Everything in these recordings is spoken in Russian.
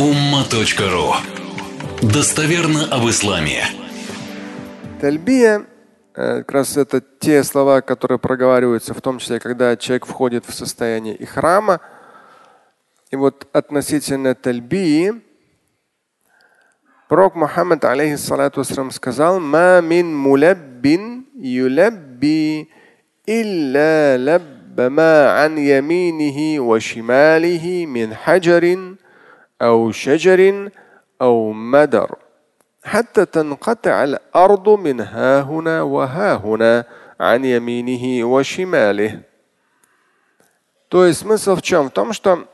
umma.ru Достоверно об исламе. Тальбия э, как раз это те слова, которые проговариваются, в том числе, когда человек входит в состояние ихрама. И вот относительно тальбии, пророк Мухаммад, алейхиссалату сказал, «Ма мин мулаббин юлабби илля лабба ма ан яминихи ва шималихи мин хаджарин أو شجر أو مدر حتى تنقطع الأرض من ها هنا وها هنا عن يمينه وشماله. То есть смысл в чем? В том, что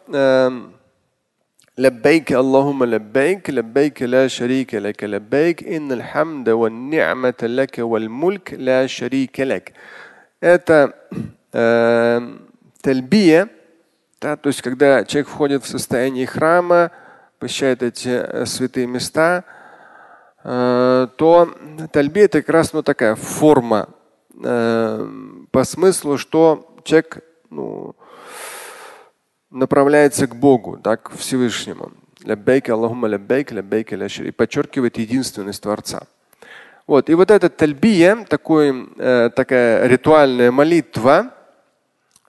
لبيك اللهم لبيك لبيك لا شريك لك لبيك إن الحمد والنعمة لك والملك لا شريك لك. Это э, тальбия, Да, то есть, когда человек входит в состояние храма, посещает эти э, святые места, э, то тальби это как раз ну, такая форма э, по смыслу, что человек ну, направляется к Богу, да, к Всевышнему. Ляббейк, Аллахума ляббейк, ляббейк, И подчеркивает единственность Творца. Вот. И вот этот тальбия, такой, э, такая ритуальная молитва,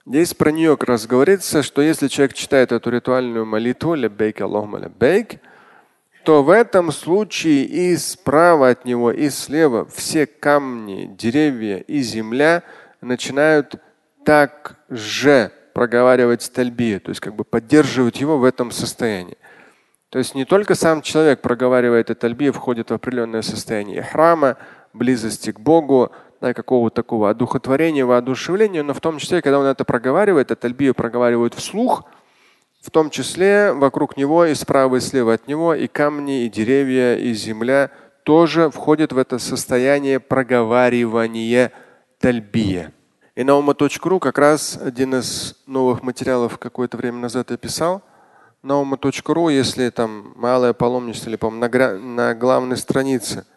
Здесь про нее как раз говорится, что если человек читает эту ритуальную молитву «Ляббейк Аллахума ляббейк», то в этом случае и справа от него, и слева все камни, деревья и земля начинают так же проговаривать тальбию, то есть как бы поддерживать его в этом состоянии. То есть не только сам человек проговаривает это входит в определенное состояние храма, близости к Богу, да, какого-то такого одухотворения, воодушевления, но в том числе, когда он это проговаривает, это альбию проговаривает вслух, в том числе вокруг него и справа и слева от него и камни, и деревья, и земля тоже входят в это состояние проговаривания тальбия. И ума.ру как раз один из новых материалов какое-то время назад я писал. Ума.ру, если там малое паломничество или, по на, на главной странице –